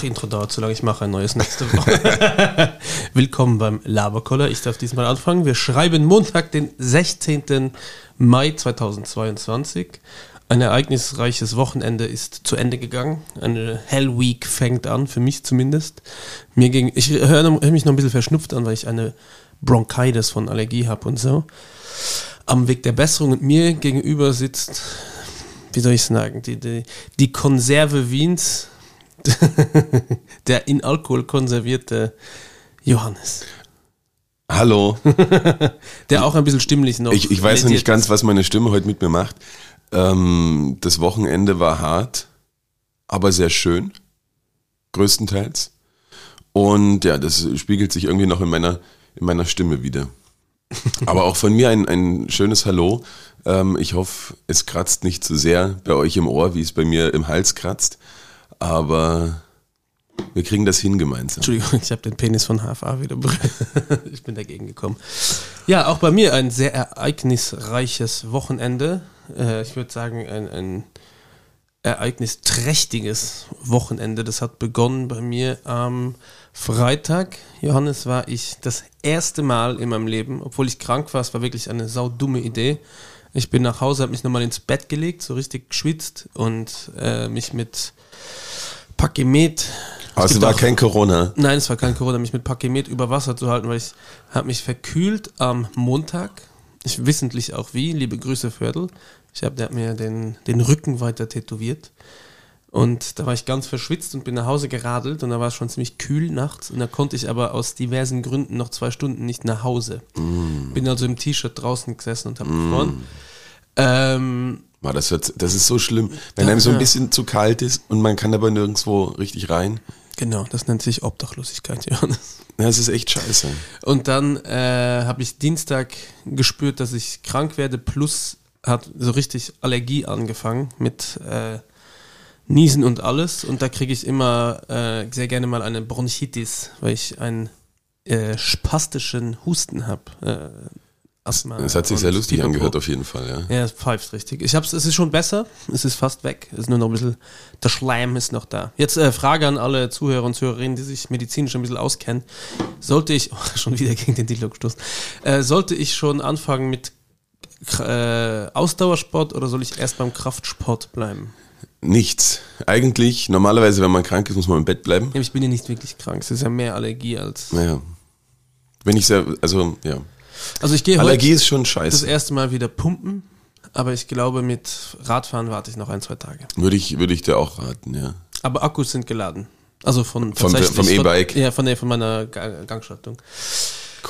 Ach, Intro dauert zu lange, ich mache ein neues nächste Woche. Willkommen beim Laberkoller. Ich darf diesmal anfangen. Wir schreiben Montag, den 16. Mai 2022. Ein ereignisreiches Wochenende ist zu Ende gegangen. Eine Hell Week fängt an, für mich zumindest. Mir ging, ich höre hör mich noch ein bisschen verschnupft an, weil ich eine Bronchitis von Allergie habe und so. Am Weg der Besserung und mir gegenüber sitzt, wie soll ich sagen, die, die, die Konserve Wiens, der in Alkohol konservierte Johannes. Hallo. der auch ein bisschen stimmlich noch. Ich, ich weiß noch nicht ganz, was meine Stimme heute mit mir macht. Ähm, das Wochenende war hart, aber sehr schön, größtenteils. Und ja, das spiegelt sich irgendwie noch in meiner, in meiner Stimme wieder. Aber auch von mir ein, ein schönes Hallo. Ähm, ich hoffe, es kratzt nicht zu sehr bei euch im Ohr, wie es bei mir im Hals kratzt. Aber wir kriegen das hin gemeinsam. Entschuldigung, ich habe den Penis von HFA wieder Ich bin dagegen gekommen. Ja, auch bei mir ein sehr ereignisreiches Wochenende. Äh, ich würde sagen, ein, ein ereignisträchtiges Wochenende. Das hat begonnen bei mir am Freitag. Johannes war ich das erste Mal in meinem Leben, obwohl ich krank war. Es war wirklich eine saudumme Idee. Ich bin nach Hause, habe mich nochmal ins Bett gelegt, so richtig geschwitzt und äh, mich mit Pakemet. Also es war auch, kein Corona. Nein, es war kein Corona, mich mit Pakemet über Wasser zu halten, weil ich habe mich verkühlt am Montag. Ich wissentlich auch wie. Liebe Grüße Viertel. Ich habe, der hat mir den, den Rücken weiter tätowiert. Und da war ich ganz verschwitzt und bin nach Hause geradelt und da war es schon ziemlich kühl nachts und da konnte ich aber aus diversen Gründen noch zwei Stunden nicht nach Hause. Mm. Bin also im T-Shirt draußen gesessen und habe mm. gefroren. Ähm, das, wird, das ist so schlimm, wenn einem so ein bisschen zu kalt ist und man kann aber nirgendwo richtig rein. Genau, das nennt sich Obdachlosigkeit, Johannes. Ja, das ist echt scheiße. Und dann äh, habe ich Dienstag gespürt, dass ich krank werde, plus hat so richtig Allergie angefangen mit äh, Niesen und alles. Und da kriege ich immer äh, sehr gerne mal eine Bronchitis, weil ich einen äh, spastischen Husten habe. Asthma. Das hat sich sehr lustig Pipapo. angehört auf jeden Fall, ja. Ja, es pfeift richtig. Ich hab's, es ist schon besser, es ist fast weg. Es ist nur noch ein bisschen, der Schleim ist noch da. Jetzt äh, Frage an alle Zuhörer und Zuhörerinnen, die sich medizinisch ein bisschen auskennen. Sollte ich, oh, schon wieder gegen den Dildo gestoßen, äh, sollte ich schon anfangen mit äh, Ausdauersport oder soll ich erst beim Kraftsport bleiben? Nichts. Eigentlich, normalerweise, wenn man krank ist, muss man im Bett bleiben. Ja, ich bin ja nicht wirklich krank. Es ist ja mehr Allergie als. Naja. Wenn ich sehr, also, ja. Also ich gehe Allergie ist schon scheiße. Das erste Mal wieder pumpen, aber ich glaube, mit Radfahren warte ich noch ein, zwei Tage. Würde ich, würde ich dir auch raten, ja. Aber Akkus sind geladen. Also von, vom, vom E-Bike? Ja, von, von meiner Gangschaltung.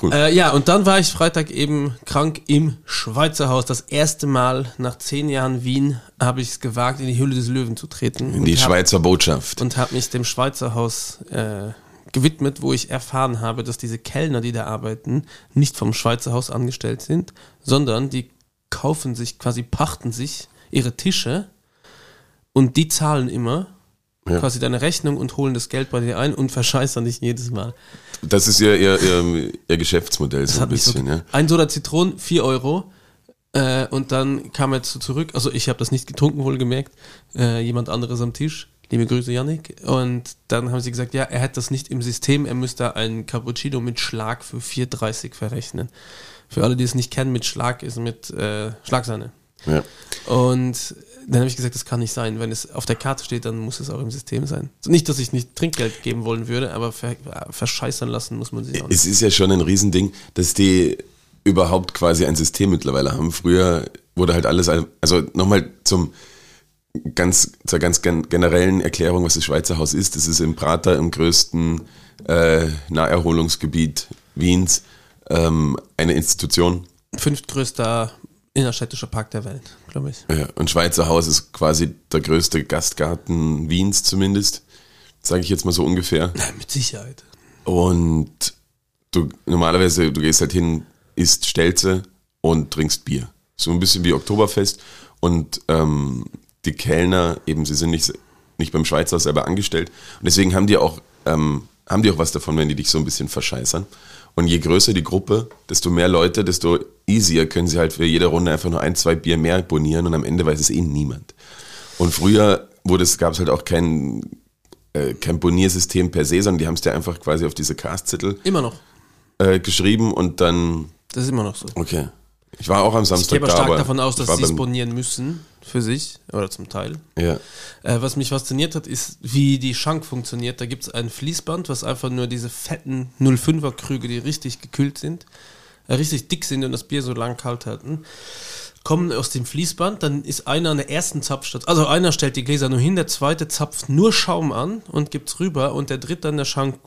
Cool. Äh, ja, und dann war ich Freitag eben krank im Schweizer Haus. Das erste Mal nach zehn Jahren Wien habe ich es gewagt, in die Hülle des Löwen zu treten. In die Schweizer hab, Botschaft. Und habe mich dem Schweizer Haus äh, gewidmet, wo ich erfahren habe, dass diese Kellner, die da arbeiten, nicht vom Schweizer Haus angestellt sind, sondern die kaufen sich, quasi pachten sich ihre Tische und die zahlen immer ja. quasi deine Rechnung und holen das Geld bei dir ein und verscheißern dich jedes Mal. Das ist ihr, ihr, ihr, ihr Geschäftsmodell das so ein bisschen, so, ja. Ein Soda Zitronen, 4 Euro. Äh, und dann kam er zu, zurück, also ich habe das nicht getrunken, wohlgemerkt, äh, jemand anderes am Tisch. Liebe Grüße, Yannick. Und dann haben sie gesagt, ja, er hat das nicht im System, er müsste einen Cappuccino mit Schlag für 4,30 verrechnen. Für alle, die es nicht kennen, mit Schlag ist mit äh, Schlagsahne. Ja. Und dann habe ich gesagt, das kann nicht sein. Wenn es auf der Karte steht, dann muss es auch im System sein. Nicht, dass ich nicht Trinkgeld geben wollen würde, aber verscheißern lassen muss man sich auch nicht. Es ist ja schon ein Riesending, dass die überhaupt quasi ein System mittlerweile haben. Früher wurde halt alles, also nochmal zum ganz, zur ganz generellen Erklärung, was das Schweizer Haus ist. Das ist im Prater, im größten äh, Naherholungsgebiet Wiens, ähm, eine Institution. Fünftgrößter innerstädtischer Park der Welt, glaube ich. Ja, und Schweizer Haus ist quasi der größte Gastgarten Wiens zumindest, sage ich jetzt mal so ungefähr. Na, mit Sicherheit. Und du normalerweise, du gehst halt hin, isst Stelze und trinkst Bier. So ein bisschen wie Oktoberfest. Und ähm, die Kellner, eben, sie sind nicht, nicht beim Schweizer selber angestellt. Und deswegen haben die auch, ähm, haben die auch was davon, wenn die dich so ein bisschen verscheißern. Und je größer die Gruppe, desto mehr Leute, desto easier können sie halt für jede Runde einfach nur ein, zwei Bier mehr bonieren und am Ende weiß es eh niemand. Und früher wurde es, gab es halt auch kein äh, Camponiersystem per se, sondern die haben es dir einfach quasi auf diese Castzettel Immer noch. äh, geschrieben und dann, Das ist immer noch so. okay. Ich war auch am Ich Samstag gehe aber da, stark davon aus, ich dass sie sponieren müssen für sich oder zum Teil. Ja. Äh, was mich fasziniert hat, ist, wie die Schank funktioniert. Da gibt es ein Fließband, was einfach nur diese fetten 05er Krüge, die richtig gekühlt sind, richtig dick sind und das Bier so lang kalt halten, kommen aus dem Fließband. Dann ist einer an der ersten Zapfstation, also einer stellt die Gläser nur hin, der zweite zapft nur Schaum an und gibt's rüber und der dritte an der Schank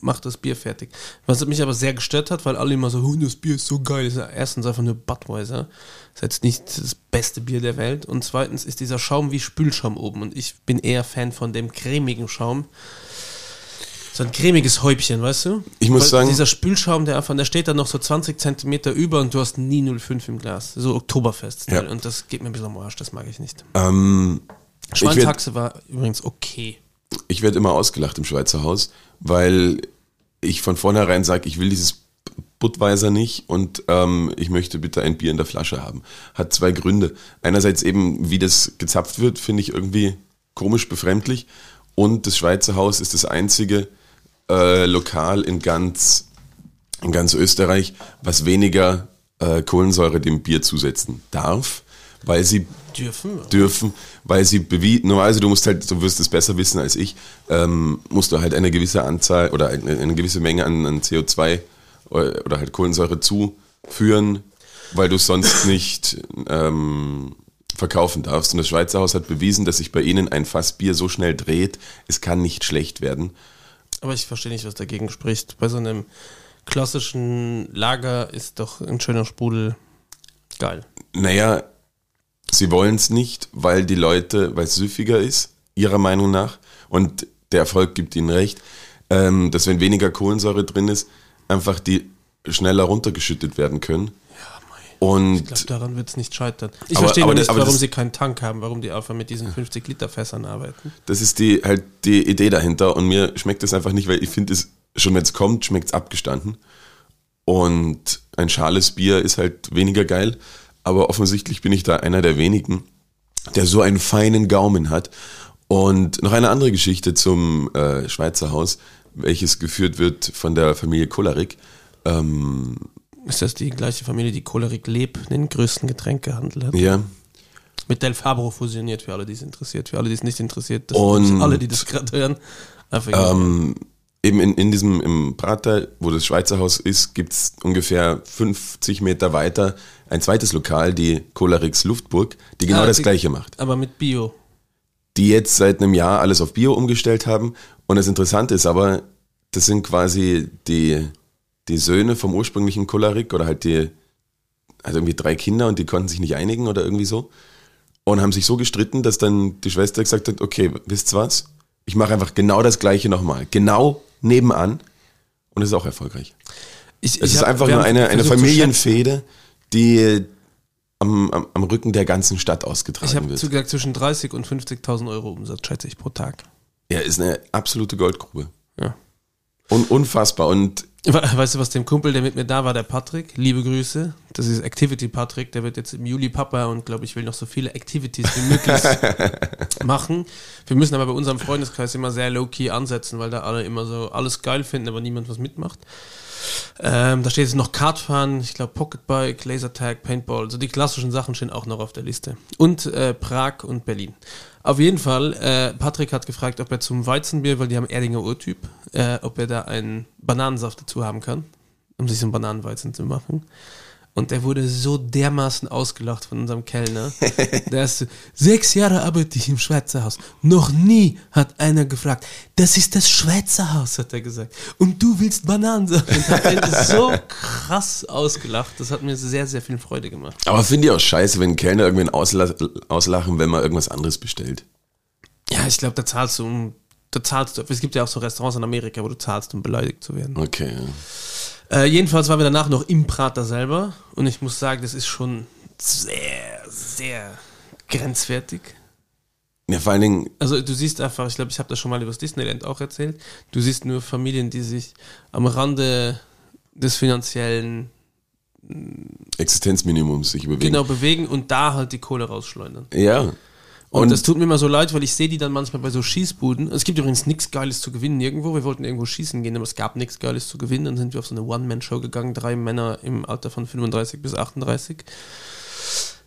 macht das Bier fertig. Was mich aber sehr gestört hat, weil alle immer so, das Bier ist so geil. Ist erstens einfach nur Budweiser. Ist jetzt nicht das beste Bier der Welt. Und zweitens ist dieser Schaum wie Spülschaum oben. Und ich bin eher Fan von dem cremigen Schaum. So ein cremiges Häubchen, weißt du? Ich muss Weil sagen- Dieser Spülschaum, der einfach, der steht dann noch so 20 Zentimeter über und du hast nie 0,5 im Glas. So Oktoberfest. Ja. Und das geht mir ein bisschen am Arsch, das mag ich nicht. Ähm, werde Schweinshaxe war übrigens okay. ich werd immer ausgelacht im Schweizer Haus, weil ich von vornherein sage, ich will dieses Budweiser nicht und ähm, ich möchte bitte ein Bier in der Flasche haben. Hat zwei Gründe. Einerseits eben, wie das gezapft wird, finde ich irgendwie komisch befremdlich. Und das Schweizer Haus ist das einzige äh, Lokal in ganz, in ganz Österreich, was weniger äh, Kohlensäure dem Bier zusetzen darf, weil sie Dürfen. dürfen, weil sie bewiesen, normalerweise du musst halt, du wirst es besser wissen als ich, ähm, musst du halt eine gewisse Anzahl oder eine, eine gewisse Menge an, an CO2 oder, oder halt Kohlensäure zuführen, weil du es sonst nicht ähm, verkaufen darfst. Und das Schweizer Haus hat bewiesen, dass sich bei ihnen ein Fass Bier so schnell dreht, es kann nicht schlecht werden. Aber ich verstehe nicht, was dagegen spricht. Bei so einem klassischen Lager ist doch ein schöner Sprudel geil. Naja, sie wollen es nicht, weil die Leute, weil es süffiger ist, ihrer Meinung nach, und der Erfolg gibt ihnen recht, ähm, dass wenn weniger Kohlensäure drin ist, einfach die schneller runtergeschüttet werden können. Ich Und glaube, daran wird es nicht scheitern. Ich Aber- verstehe aber nicht, aber warum das- sie keinen Tank haben, warum die einfach mit diesen 50-Liter-Fässern arbeiten. das ist die halt die Idee dahinter. Und mir schmeckt das einfach nicht, weil ich finde schon wenn es kommt, schmeckt es abgestanden. Und ein schales Bier ist halt weniger geil. Aber offensichtlich bin ich da einer der wenigen, der so einen feinen Gaumen hat. Und noch eine andere Geschichte zum äh, Schweizer Haus, welches geführt wird von der Familie Kollarik. Ähm, Ist das die gleiche Familie, die Cholerik Leb, den größten Getränkehandel hat? ja, Mit Del Fabro fusioniert, für alle, die es interessiert. Für alle, die es nicht interessiert, das Und- alle, die das gerade hören. Ähm, eben in, in diesem, im Prater, wo das Schweizer Haus ist, gibt's ungefähr 50 Meter weiter ein zweites Lokal, die Kolarix Luftburg, die genau Ah, das die- gleiche macht. aber mit Bio. Die jetzt seit einem Jahr alles auf Bio umgestellt haben. Und das Interessante ist aber, das sind quasi die, die Söhne vom ursprünglichen Kolarik oder halt die, also irgendwie drei Kinder und die konnten sich nicht einigen oder irgendwie so. Und haben sich so gestritten, dass dann die Schwester gesagt hat, okay, wisst ihr was? Ich mache einfach genau das gleiche nochmal. Genau nebenan. Und es ist auch erfolgreich. Ich, Es ich ist hab- einfach nur eine, eine. Familienfehde, die am, am, am Rücken der ganzen Stadt ausgetragen Ich habe wird. zugesagt, zwischen 30 und 50.000 Euro Umsatz, schätze ich, pro Tag. Ja, ist eine absolute Goldgrube. Ja. Un unfassbar. Und Weißt du, was dem Kumpel, der mit mir da war, der Patrick, liebe Grüße, das ist Activity Patrick, der wird jetzt im Juli Papa und glaube ich will noch so viele Activities wie möglich machen. Wir müssen aber bei unserem Freundeskreis immer sehr low-key ansetzen, weil da alle immer so alles geil finden, aber niemand was mitmacht. Ähm, da steht jetzt noch Kartfahren, ich glaube Pocketbike, Lasertag, Paintball, so die klassischen Sachen stehen auch noch auf der Liste. Und äh, Prag und Berlin. Auf jeden Fall, äh, Patrick hat gefragt, ob er zum Weizenbier, weil die haben Erdinger Urtyp, äh, ob er da einen Bananensaft dazu haben kann, um sich so einen Bananenweizen zu machen. Und der wurde so dermaßen ausgelacht von unserem Kellner. Der ist sechs Jahre arbeite ich im Schweizer Haus. Noch nie hat einer gefragt, das ist das Schweizer Haus, hat er gesagt. Und du willst Bananensaft. Und hat ihn so krass ausgelacht. Das hat mir sehr, sehr viel Freude gemacht. aber finde ich auch scheiße, wenn Kellner irgendwen ausla auslachen, wenn man irgendwas anderes bestellt. Ja, ich glaube, da zahlst du, um, da zahlst du. Es gibt ja auch so Restaurants in Amerika, wo du zahlst, um beleidigt zu werden. Okay. ja. Äh, jedenfalls waren wir danach noch im Prater selber und ich muss sagen, das ist schon sehr, sehr grenzwertig. Ja, vor allen Dingen, Also du siehst einfach, ich glaube, ich habe das schon mal über das Disneyland auch erzählt, du siehst nur Familien, die sich am Rande des finanziellen Existenzminimum sich bewegen. genau bewegen und da halt die Kohle rausschleudern. Ja. Und, Und- das tut mir immer so leid, weil ich sehe die dann manchmal bei so Schießbuden. Es gibt übrigens nichts Geiles zu gewinnen irgendwo. Wir wollten irgendwo schießen gehen, aber es gab nichts Geiles zu gewinnen. Dann sind wir auf so eine One-Man-Show gegangen, drei Männer im Alter von 35 bis 38.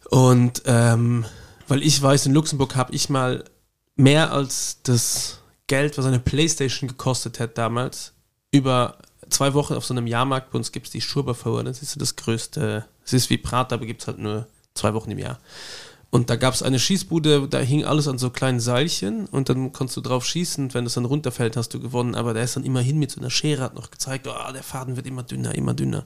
Und ähm, weil ich weiß, in Luxemburg habe ich mal mehr als das Geld, was eine Playstation gekostet hat damals, über zwei Wochen auf so einem Jahrmarkt, bei uns gibt es die Schurberfauer, das ist so das größte, es ist wie Prat, aber gibt es halt nur zwei Wochen im Jahr. Und da gab es eine Schießbude, da hing alles an so kleinen Seilchen und dann konntest du drauf schießen und wenn es dann runterfällt, hast du gewonnen. Aber der ist dann immerhin mit so einer Schere, hat noch gezeigt, oh, der Faden wird immer dünner, immer dünner.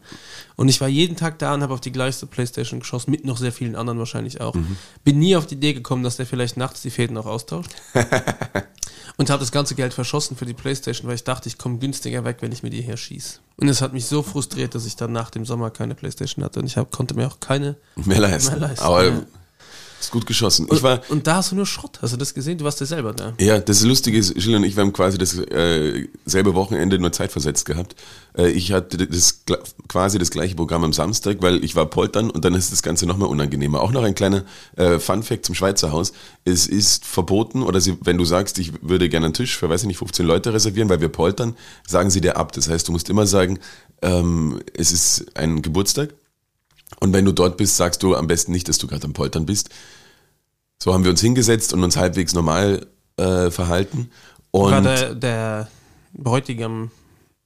Und ich war jeden Tag da und habe auf die gleiche Playstation geschossen, mit noch sehr vielen anderen wahrscheinlich auch. Bin nie auf die Idee gekommen, dass der vielleicht nachts die Fäden auch austauscht. und habe das ganze Geld verschossen für die Playstation, weil ich dachte, ich komme günstiger weg, wenn ich mir die her schieße. Und es hat mich so frustriert, dass ich dann nach dem Sommer keine Playstation hatte und ich hab, konnte mir auch keine Mehr leisten. Mehr leisten, Aber ja. Ist gut geschossen. und, Ich war, und da hast du nur Schrott. Hast du das gesehen? Du warst ja selber da. Ja, das Lustige ist, Gilles und ich, wir haben quasi das äh, selbe Wochenende nur zeitversetzt gehabt. Äh, ich hatte das quasi das gleiche Programm am Samstag, weil ich war poltern und dann ist das Ganze nochmal unangenehmer. Auch noch ein kleiner äh, Fun-Fact zum Schweizer Haus. Es ist verboten, oder sie, wenn du sagst, ich würde gerne einen Tisch für, weiß ich nicht, 15 Leute reservieren, weil wir poltern, sagen sie dir ab. Das heißt, du musst immer sagen, ähm, es ist ein Geburtstag. Und wenn du dort bist, sagst du am besten nicht, dass du gerade am Poltern bist. So haben wir uns hingesetzt und uns halbwegs normal äh, verhalten. Und War der, der Bräutigam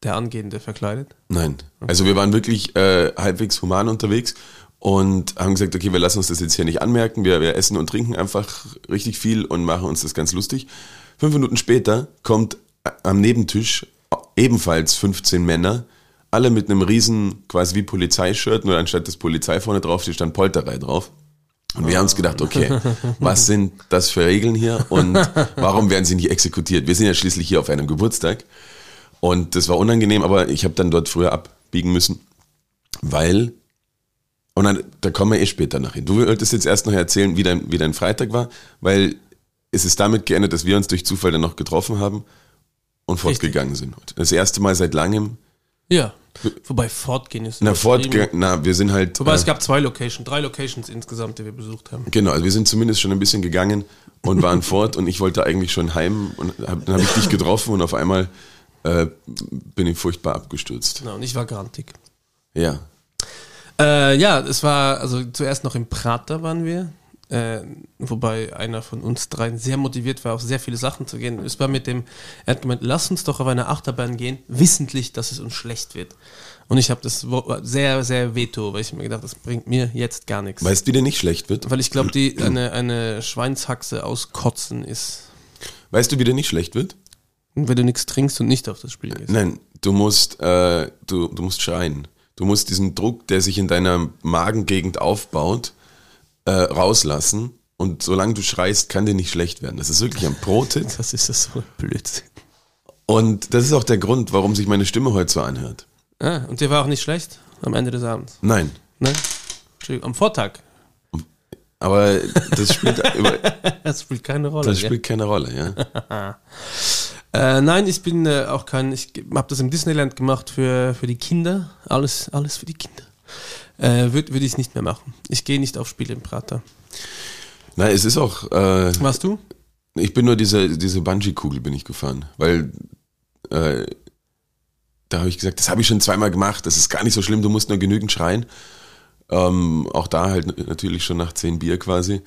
der Angehende verkleidet? nein, also wir waren wirklich äh, halbwegs human unterwegs und haben gesagt, okay, wir lassen uns das jetzt hier nicht anmerken. Wir, wir essen und trinken einfach richtig viel und machen uns das ganz lustig. Fünf Minuten später kommt am Nebentisch ebenfalls 15 Männer, alle mit einem riesen, quasi wie Polizeishirt, nur anstatt das Polizei vorne drauf, steht stand Polterei drauf. Und wir haben uns gedacht, okay, was sind das für Regeln hier und warum werden sie nicht exekutiert? Wir sind ja schließlich hier auf einem Geburtstag und das war unangenehm, aber ich habe dann dort früher abbiegen müssen, weil, und dann, da kommen wir eh später nach hin. Du wolltest jetzt erst noch erzählen, wie dein, wie dein Freitag war, weil es ist damit geendet, dass wir uns durch Zufall dann noch getroffen haben und fortgegangen sind. Das erste Mal seit langem. Ja. Wobei fortgehen ist. Na, fortgegangen, na, wir sind halt. Wobei äh, es gab zwei Locations, drei Locations insgesamt, die wir besucht haben. Genau, also wir sind zumindest schon ein bisschen gegangen und waren fort und ich wollte eigentlich schon heim und hab, dann habe ich dich getroffen und auf einmal äh, bin ich furchtbar abgestürzt. Genau, und ich war grantig. Ja. Äh, ja, es war, also zuerst noch im Prater waren wir, äh, wobei einer von uns dreien sehr motiviert war, auf sehr viele Sachen zu gehen. Es war mit dem, er hat gemeint, lass uns doch auf eine Achterbahn gehen, wissentlich, dass es uns schlecht wird. Und ich habe das sehr, sehr veto, weil ich mir gedacht, das bringt mir jetzt gar nichts. Weißt du, wie dir nicht schlecht wird? Weil ich glaube, die eine, eine Schweinshaxe aus Kotzen ist. Weißt du, wie dir nicht schlecht wird? Wenn du nichts trinkst und nicht auf das Spiel gehst. Nein, du musst, äh, du, du musst schreien. Du musst diesen Druck, der sich in deiner Magengegend aufbaut, äh, rauslassen. Und solange du schreist, kann dir nicht schlecht werden. Das ist wirklich ein Pro-Tipp. Das ist das so Blödsinn. Und das ist auch der Grund, warum sich meine Stimme heute so anhört. Ah, und dir war auch nicht schlecht am Ende des Abends. Nein. Ne? Entschuldigung, am Vortag. Aber das spielt, Das spielt keine Rolle. das spielt keine Rolle, ja. Äh, nein, ich bin äh, auch kein, ich habe das im Disneyland gemacht für, für die Kinder. Alles, alles für die Kinder. Äh, Würde würd ich nicht mehr machen. Ich gehe nicht auf Spiele im Prater. Nein, es ist auch, äh, Warst du? ich bin nur diese, diese Bungee-Kugel bin ich gefahren, weil äh, da habe ich gesagt, das habe ich schon zweimal gemacht, das ist gar nicht so schlimm, du musst nur genügend schreien. Ähm, auch da halt natürlich schon nach zehn Bier quasi.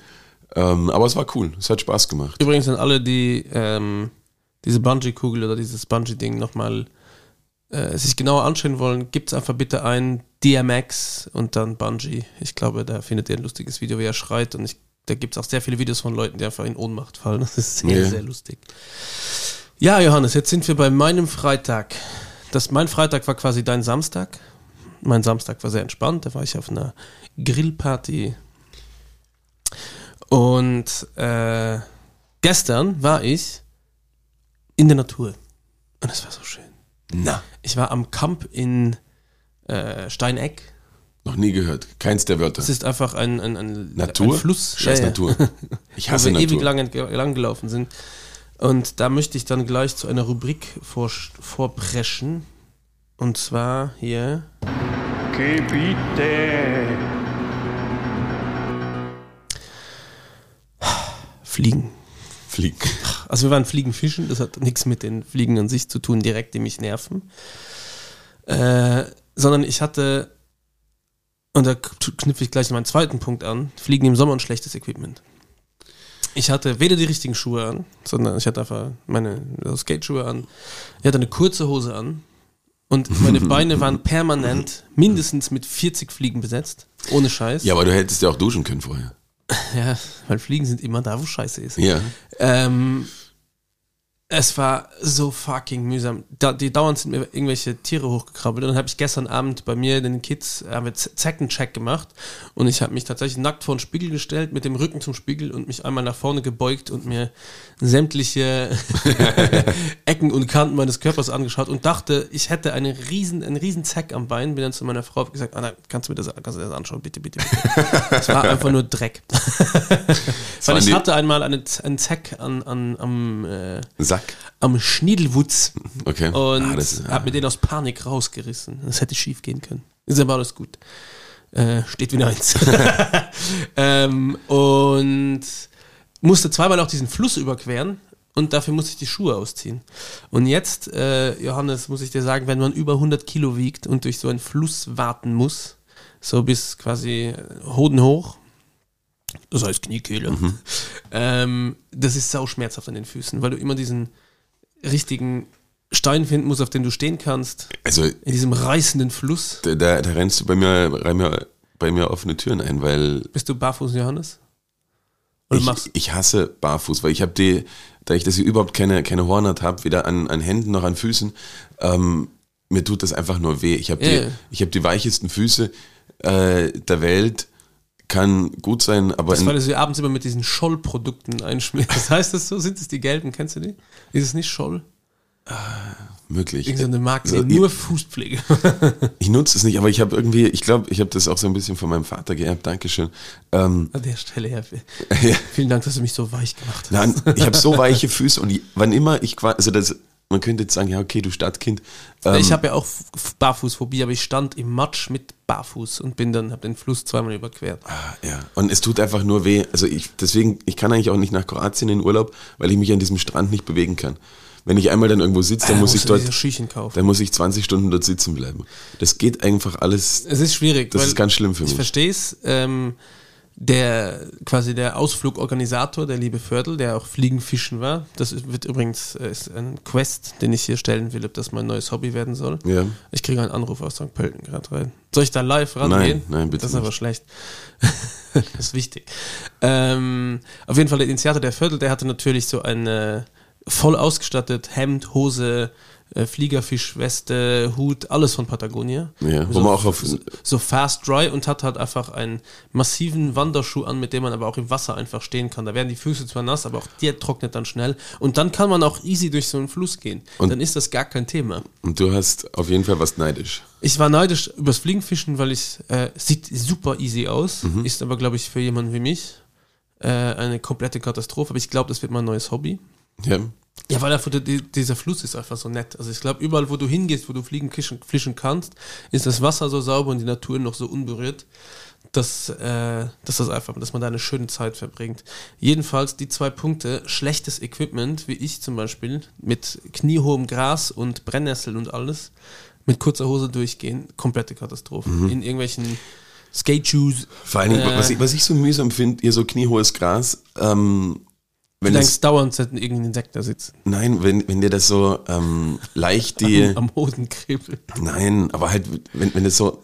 Ähm, aber es war cool, es hat Spaß gemacht. Übrigens an alle, die ähm, diese Bungee-Kugel oder dieses Bungee-Ding nochmal äh, sich genauer anschauen wollen, gibt es einfach bitte ein DMX und dann Bungee. Ich glaube, da findet ihr ein lustiges Video, wie er schreit und ich, da gibt es auch sehr viele Videos von Leuten, die einfach in Ohnmacht fallen. Das ist sehr, Ja. sehr lustig. Ja, Johannes, jetzt sind wir bei meinem Freitag. Das, mein Freitag war quasi dein Samstag. Mein Samstag war sehr entspannt. Da war ich auf einer Grillparty. Und äh, gestern war ich in der Natur. Und es war so schön. Na, Ich war am Camp in äh, Steineck. noch nie gehört, keins der Wörter. Das ist einfach ein, ein, ein, Natur? ein Fluss. Scheiß Ja, ja. Natur. Ich Wo hasse wir Natur. ewig lang, lang gelaufen sind. Und da möchte ich dann gleich zu einer Rubrik vor, vorpreschen. Und zwar hier. Fliegen. Fliegen. Also wir waren Fliegen fischen, das hat nichts mit den Fliegen an sich zu tun, direkt, die mich nerven. Äh, sondern ich hatte, und da knüpfe ich gleich meinen zweiten Punkt an, Fliegen im Sommer und schlechtes Equipment. Ich hatte weder die richtigen Schuhe an, sondern ich hatte einfach meine Skateschuhe an. Ich hatte eine kurze Hose an und meine Beine waren permanent mindestens mit 40 Fliegen besetzt. Ohne Scheiß. Ja, aber du hättest ja auch duschen können vorher. Ja, weil Fliegen sind immer da, wo Scheiße ist. Ja. Ähm, es war so fucking mühsam. Da, die dauernd sind mir irgendwelche Tiere hochgekrabbelt. Und dann habe ich gestern Abend bei mir den Kids haben wir Zeckencheck gemacht und ich habe mich tatsächlich nackt vor den Spiegel gestellt, mit dem Rücken zum Spiegel und mich einmal nach vorne gebeugt und mir sämtliche Ecken und Kanten meines Körpers angeschaut und dachte, ich hätte eine riesen, einen riesen Zeck am Bein. Bin dann zu meiner Frau gesagt, Anna, kannst du mir das, kannst du das anschauen, bitte, bitte, bitte. Es war einfach nur Dreck. Weil ich hatte einmal einen, einen Zeck an, an, am äh, Sack. am Schniedelwutz Okay. und Ah, das- hab mir den aus Panik rausgerissen. Das hätte schief gehen können. Ist aber alles gut. Äh, steht wieder eins. ähm, und musste zweimal auch diesen Fluss überqueren und dafür musste ich die Schuhe ausziehen. Und jetzt, äh, Johannes, muss ich dir sagen, wenn man über 100 Kilo wiegt und durch so einen Fluss warten muss, so bis quasi Hoden hoch, das heißt Kniekehle, ähm, das ist sau schmerzhaft an den Füßen, weil du immer diesen richtigen Stein finden musst, auf den du stehen kannst, Also, in diesem reißenden Fluss. da, da, da rennst du bei mir, rein mir, bei mir offene Türen ein, weil Bist du barfuß, Johannes? Oder machst ich, ich hasse barfuß, weil ich habe die, da ich das hier überhaupt keine, keine Hornhaut habe, weder an, an Händen noch an Füßen, ähm, mir tut das einfach nur weh. Ich habe ja. die, ich hab die weichesten Füße äh, der Welt, kann gut sein, aber das, weil du sie abends immer mit diesen Scholl-Produkten einschmierst. Das heißt das so? Sind es die gelben? Kennst du die? Ist es nicht Scholl? möglich. Irgendeine Marke, Also, nur Fußpflege. Ich nutze es nicht, aber ich habe irgendwie, ich glaube, ich habe das auch so ein bisschen von meinem Vater geerbt. Dankeschön. Ähm, An der Stelle her. ja. Vielen Dank, dass du mich so weich gemacht hast. Nein, ich habe so weiche Füße und ich, wann immer ich quasi, also das, man könnte jetzt sagen, ja okay, du Stadtkind. Ähm, ich habe ja auch Barfußphobie, aber ich stand im Matsch mit Barfuß und bin dann, habe den Fluss zweimal überquert. ah, ja, und es tut einfach nur weh. Also ich, deswegen, ich kann eigentlich auch nicht nach Kroatien in Urlaub, weil ich mich an diesem Strand nicht bewegen kann. Wenn ich einmal dann irgendwo sitze, dann Äh, muss ich dort, kaufen. dann muss ich 20 Stunden dort sitzen bleiben. Das geht einfach alles. Es ist schwierig. Das ist ganz schlimm für Ich mich. verstehe es. Ähm, der quasi der Ausflugorganisator, der liebe Fördel, der auch Fliegen fischen war. Das wird übrigens äh, ist ein Quest, den ich hier stellen will, ob das mein neues Hobby werden soll. Ja. Ich kriege einen Anruf aus St. Pölten gerade rein. Soll ich da live rangehen? Nein, nein, bitte Das ist aber nicht. schlecht. das ist wichtig. Ähm, auf jeden Fall der Initiator der Viertel, der hatte natürlich so ein äh, voll ausgestattet Hemd, Hose, äh, Fliegerfischweste, Hut, alles von Patagonia. Ja, wo so, man auch auf- so, so fast dry und hat halt einfach einen massiven Wanderschuh an, mit dem man aber auch im Wasser einfach stehen kann. Da werden die Füße zwar nass, aber auch der trocknet dann schnell. Und dann kann man auch easy durch so einen Fluss gehen. Und- dann ist das gar kein Thema. Und du hast auf jeden Fall was neidisch. Ich war neidisch übers Fliegenfischen, weil es äh, sieht super easy aus, Mhm. ist aber, glaube ich, für jemanden wie mich äh, eine komplette Katastrophe. Aber ich glaube, das wird mein neues Hobby. Ja. Ja, weil einfach die, dieser Fluss ist einfach so nett. Also ich glaube, überall, wo du hingehst, wo du fliegen, fischen, kannst, ist das Wasser so sauber und die Natur noch so unberührt, dass, äh, dass das einfach, dass man da eine schöne Zeit verbringt. Jedenfalls die zwei Punkte, schlechtes Equipment, wie ich zum Beispiel, mit kniehohem Gras und Brennnesseln und alles, mit kurzer Hose durchgehen, komplette Katastrophe. In irgendwelchen Skate-Shoes. Vor allen Dingen, Äh. was, ich, was ich so mühsam finde, ihr so kniehohes Gras, ähm, wenn Du es, denkst dauernd, irgendein Insekt da sitzen. nein, wenn, wenn dir das so ähm, leicht die, Am Hoden kribbelt. nein, aber halt, wenn, wenn es so,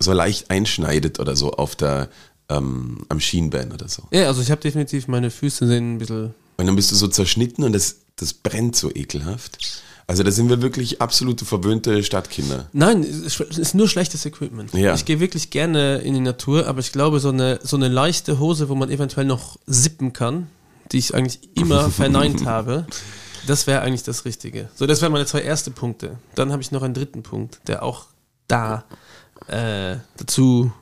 so leicht einschneidet oder so auf der, ähm, am Schienbein oder so. Ja, also ich habe definitiv meine Füße sehen ein bisschen Und dann bist du so zerschnitten und das, das brennt so ekelhaft. Also da sind wir wirklich absolute verwöhnte Stadtkinder. Nein, es ist- es ist nur schlechtes Equipment. Ja. Ich gehe wirklich gerne in die Natur, aber ich glaube, so eine, so eine leichte Hose, wo man eventuell noch sippen kann, die ich eigentlich immer verneint habe, das wäre eigentlich das Richtige. So, das wären meine zwei erste Punkte. Dann habe ich noch einen dritten Punkt, der auch da äh, dazu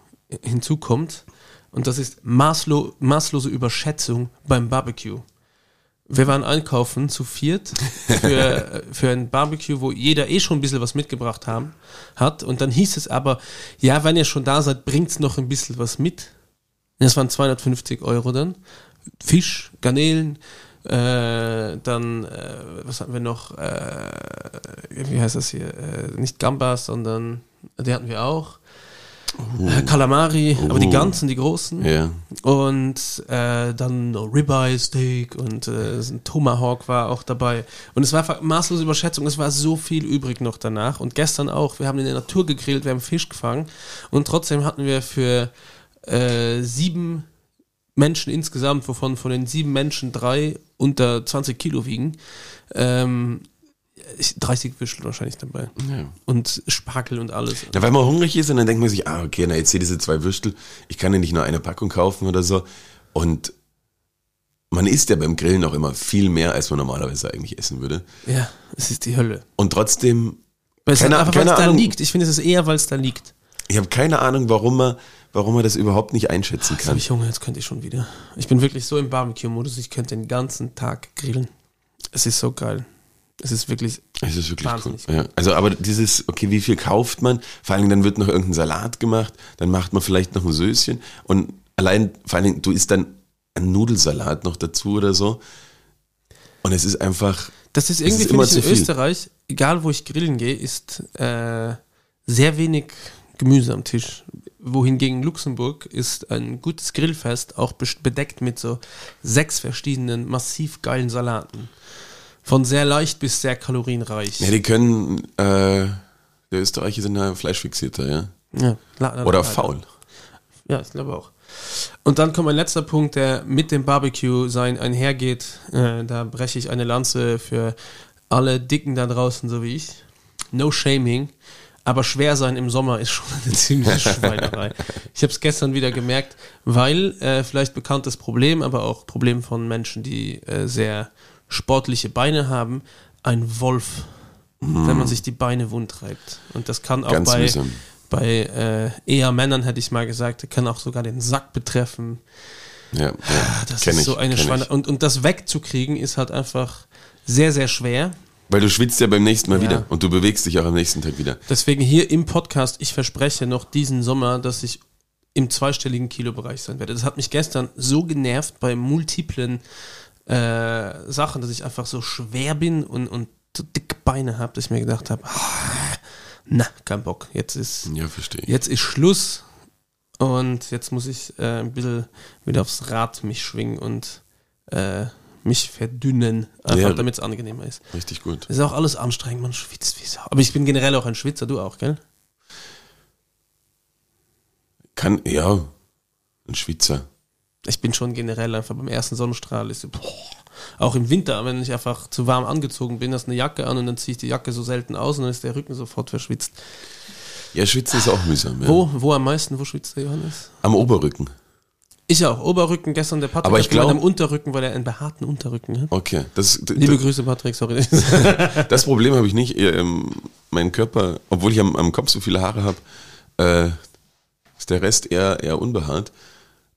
hinzukommt. Und das ist maßlo maßlose Überschätzung beim Barbecue. Wir waren einkaufen zu viert für, für ein Barbecue, wo jeder eh schon ein bisschen was mitgebracht haben, hat. Und dann hieß es aber, ja, wenn ihr schon da seid, bringt's noch ein bisschen was mit. Das waren 250 Euro dann. Fisch, Garnelen, äh, dann, äh, was hatten wir noch? Äh, wie heißt das hier? Äh, nicht Gambas, sondern die hatten wir auch. Äh, Kalamari, aber die Oh. ganzen, die großen. Ja. Und äh, dann Ribeye Steak und äh, ein Tomahawk war auch dabei. Und es war maßlose Überschätzung. Es war so viel übrig noch danach. Und gestern auch. Wir haben in der Natur gegrillt, wir haben Fisch gefangen. Und trotzdem hatten wir für äh, sieben Menschen insgesamt, wovon von den sieben Menschen drei unter 20 Kilo wiegen, ähm, ich- 30 Würstel wahrscheinlich dabei. ja. Und Spargel und alles. Ja, weil man hungrig ist und dann denkt man sich, ah, okay, na jetzt hier diese zwei Würstel, ich kann ja nicht nur eine Packung kaufen oder so. Und man isst ja beim Grillen auch immer viel mehr, als man normalerweise eigentlich essen würde. Ja, es ist die Hölle. Und trotzdem, Weil es Keine- einfach, weil keine es da liegt. Ich finde, es ist eher, weil es da liegt. ich habe keine Ahnung, warum man, warum man das überhaupt nicht einschätzen Jetzt habe kann. ich Hunger, jetzt könnte ich schon wieder. Ich bin wirklich so im Barbecue-Modus, ich könnte den ganzen Tag grillen. Es ist so geil. Es ist wirklich. Es ist wirklich cool. Ja. Also, aber dieses, okay, wie viel kauft man? Vor allen Dingen, dann wird noch irgendein Salat gemacht, dann macht man vielleicht noch ein Söschen und allein, vor allen Dingen, du isst dann einen Nudelsalat noch dazu oder so. Und es ist einfach, Das ist irgendwie, ist immer ich, zu in viel. Österreich, egal wo ich grillen gehe, ist äh, sehr wenig Gemüse am Tisch. Wohingegen Luxemburg ist ein gutes Grillfest auch bedeckt mit so sechs verschiedenen massiv geilen Salaten. Von sehr leicht bis sehr kalorienreich. ja, die können, äh, die Österreicher sind ja fleischfixierter, ja. Ja, la- Oder la- faul. Ja, ich glaube auch. Und dann kommt ein letzter Punkt, der mit dem Barbecue sein einhergeht. Äh, da breche ich eine Lanze für alle Dicken da draußen, so wie ich. No shaming. Aber schwer sein im Sommer ist schon eine ziemliche Schweinerei. Ich habe es gestern wieder gemerkt, weil äh, vielleicht bekanntes Problem, aber auch Problem von Menschen, die äh, sehr sportliche Beine haben, ein Wolf, wenn man sich die Beine wund reibt. Und das kann auch Ganz bei, mühsam. bei äh, eher Männern, hätte ich mal gesagt, kann auch sogar den Sack betreffen. Ja, ja. Ah, Das kenn ist ich, so eine kenn Schweine. ich. Und, und das wegzukriegen ist halt einfach sehr, sehr schwer. Weil du schwitzt ja beim nächsten Mal Ja. wieder und du bewegst dich auch am nächsten Tag wieder. Deswegen hier im Podcast, ich verspreche noch diesen Sommer, dass ich im zweistelligen Kilobereich sein werde. Das hat mich gestern so genervt bei multiplen äh, Sachen, dass ich einfach so schwer bin und, und so dicke Beine habe, dass ich mir gedacht habe, ah, na, kein Bock. Jetzt ist, Ja, verstehe jetzt ist Schluss und jetzt muss ich äh, ein bisschen wieder aufs Rad mich schwingen und äh, mich verdünnen, einfach Ja. damit es angenehmer ist. Richtig gut. Das ist auch alles anstrengend, man schwitzt wie Sau. Aber ich bin generell auch ein Schwitzer, du auch, gell? Kann, ja, ein Schwitzer. Ich bin schon generell einfach beim ersten Sonnenstrahl ist so, boah. auch im Winter, wenn ich einfach zu warm angezogen bin, hast eine Jacke an und dann ziehe ich die Jacke so selten aus und dann ist der Rücken sofort verschwitzt. Ja, schwitzen ist auch mühsam. Ja. Wo, wo am meisten, wo schwitzt der Johannes? Am Oberrücken. Ich auch, Oberrücken, gestern der Patrick Aber hat ich glaub- gemeint, am Unterrücken, weil er einen behaarten Unterrücken hat. Okay. Das, Liebe d- Grüße, Patrick, sorry. das Problem habe ich nicht. Ähm, Mein Körper, obwohl ich am, am Kopf so viele Haare habe, äh, ist der Rest eher, eher unbehaart.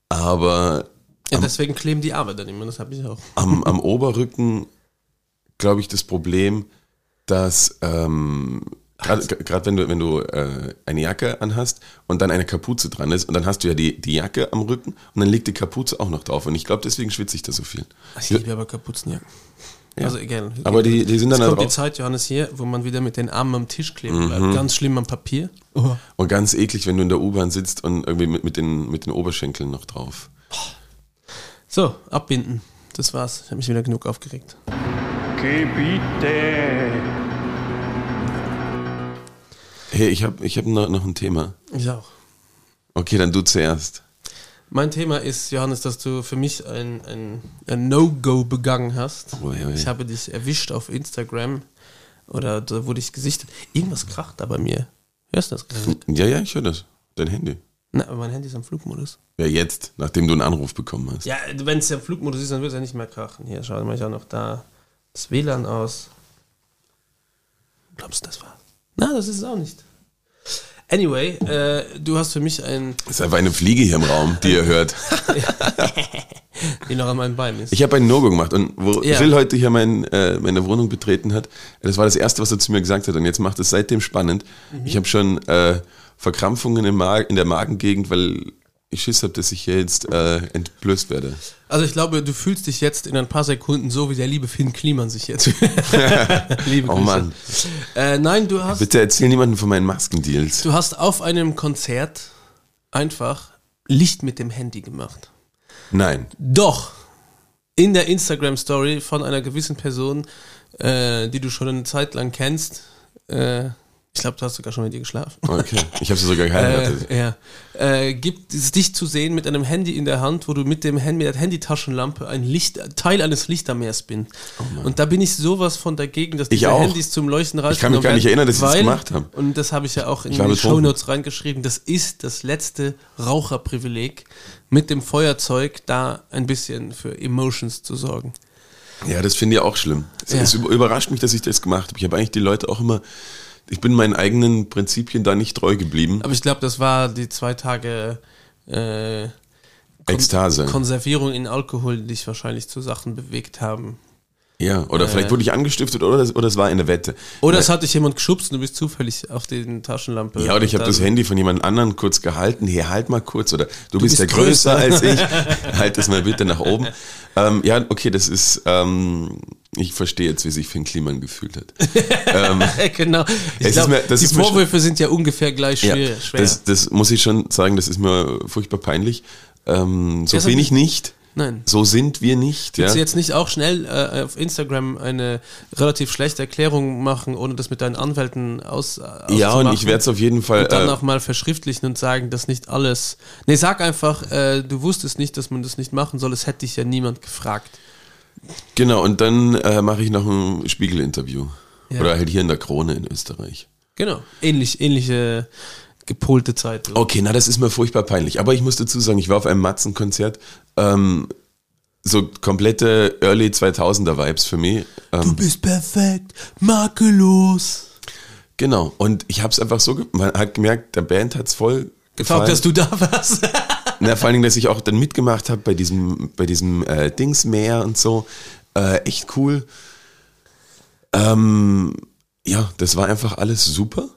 Aber ja, deswegen kleben die Arme dann immer, das habe ich auch. am, am Oberrücken, glaube ich, das Problem, dass ähm, gerade wenn du, wenn du äh, eine Jacke anhast und dann eine Kapuze dran ist und dann hast du ja die, die Jacke am Rücken und dann liegt die Kapuze auch noch drauf. Und ich glaube, deswegen schwitze ich da so viel. Ich liebe aber Kapuzenjacken. Ja. Also egal. Aber die, die sind dann da kommt die drauf. Zeit, Johannes, hier, wo man wieder mit den Armen am Tisch kleben Mhm. bleibt. Ganz schlimm am Papier. Und ganz eklig, wenn du in der U-Bahn sitzt und irgendwie mit, mit, den, mit den Oberschenkeln noch drauf. So, abbinden. Das war's. Ich habe mich wieder genug aufgeregt. Gebiete. Hey, ich habe ich hab noch, noch ein Thema. Ich auch. Okay, dann du zuerst. Mein Thema ist, Johannes, dass du für mich ein, ein, ein No-Go begangen hast. Oh, ja, ja. Ich habe dich erwischt auf Instagram oder da wurde ich gesichtet. Irgendwas kracht da bei mir. Hörst du das? Ja, ja, ich höre das. Dein Handy. Na, aber mein Handy ist am Flugmodus. Ja, jetzt, nachdem du einen Anruf bekommen hast. Ja, wenn es ja Flugmodus ist, dann wird es ja nicht mehr krachen. Hier, schau mal, ich auch noch da das WLAN aus. Glaubst du, das war? Na, das ist es auch nicht. Anyway, äh, du hast für mich ein, Es ist einfach eine Fliege hier im Raum, die ihr hört. die noch an meinem Bein ist. Ich habe ein No-Go gemacht und wo Ja. Phil heute hier mein, äh, meine Wohnung betreten hat, das war das Erste, was er zu mir gesagt hat und jetzt macht es seitdem spannend. Mhm. Ich habe schon äh, Verkrampfungen im Mag in der Magengegend, weil ich Schiss habe, dass ich hier jetzt äh, entblößt werde. Also ich glaube, du fühlst dich jetzt in ein paar Sekunden so, wie der liebe Finn Kliman sich jetzt. liebe Oh Mann. Äh, nein, du hast, Bitte erzähl niemanden von meinen Maskendeals. du hast auf einem Konzert einfach Licht mit dem Handy gemacht. Nein. Doch, in der Instagram-Story von einer gewissen Person, äh, die du schon eine Zeit lang kennst, äh, ich glaube, du hast sogar schon mit ihr geschlafen. Okay. Ich habe sie sogar geheiratet. Äh, ja. Äh, gibt es dich zu sehen mit einem Handy in der Hand, wo du mit dem Handy, mit der Handytaschenlampe ein Licht, Teil eines Lichtermeers bist. und da bin ich sowas von dagegen, dass diese. Handys zum Leuchten reichen. Ich kann mich gar nicht erinnern, dass ich das gemacht habe. Und das habe ich ja auch in die betrunken. Shownotes reingeschrieben. Das ist das letzte Raucherprivileg, mit dem Feuerzeug da ein bisschen für Emotions zu sorgen. Ja, das finde ich auch schlimm. Es, Ja. überrascht mich, dass ich das gemacht habe. Ich habe eigentlich die Leute auch immer, ich bin meinen eigenen Prinzipien da nicht treu geblieben. Aber ich glaube, das war die zwei Tage äh, Kon- Ekstase. Konservierung in Alkohol, die dich wahrscheinlich zu Sachen bewegt haben. ja, oder vielleicht wurde ich angestiftet oder, das- oder es war eine Wette. Oder es hat dich jemand geschubst und du bist zufällig auf den Taschenlampe. Ja, oder ich habe das Handy von jemand anderen kurz gehalten. Hier, halt mal kurz. Oder du, bist, bist ja größer größer. als ich. halt das mal bitte nach oben. Ähm, ja, okay, das ist, ähm, ich verstehe jetzt, wie sich Finn Kliman gefühlt hat. genau. Ich glaub, mir- die Vorwürfe sind ja ungefähr gleich Ja, schwer. schwer. das, das muss ich schon sagen, das ist mir furchtbar peinlich. Ähm, so bin ich nicht. Nein. So sind wir nicht. Ja. Willst du jetzt nicht auch schnell äh, auf Instagram eine relativ schlechte Erklärung machen, ohne das mit deinen Anwälten aus ja, und ich werde es auf jeden Fall. und dann äh, auch mal verschriftlichen und sagen, dass nicht alles. Nee, sag einfach, äh, du wusstest nicht, dass man das nicht machen soll, es hätte dich ja niemand gefragt. Genau, und dann äh, mache ich noch ein Spiegel-Interview. Ja. Oder halt hier in der Krone in Österreich. Genau. Ähnlich, ähnliche gepolte Zeit. Okay, na, das ist mir furchtbar peinlich. Aber ich muss dazu sagen, ich war auf einem Matzen-Konzert. Ähm, so komplette Early 2000er Vibes für mich. Ähm, bist perfekt, makellos. genau. Und ich habe es einfach so, man hat gemerkt, der Band hat's voll Gefragt, gefallen. dass du da warst. Na, vor allen Dingen, dass ich auch dann mitgemacht habe bei diesem, bei diesem äh, Dingsmeer und so. Äh, echt cool. Ähm, ja, das war einfach alles super.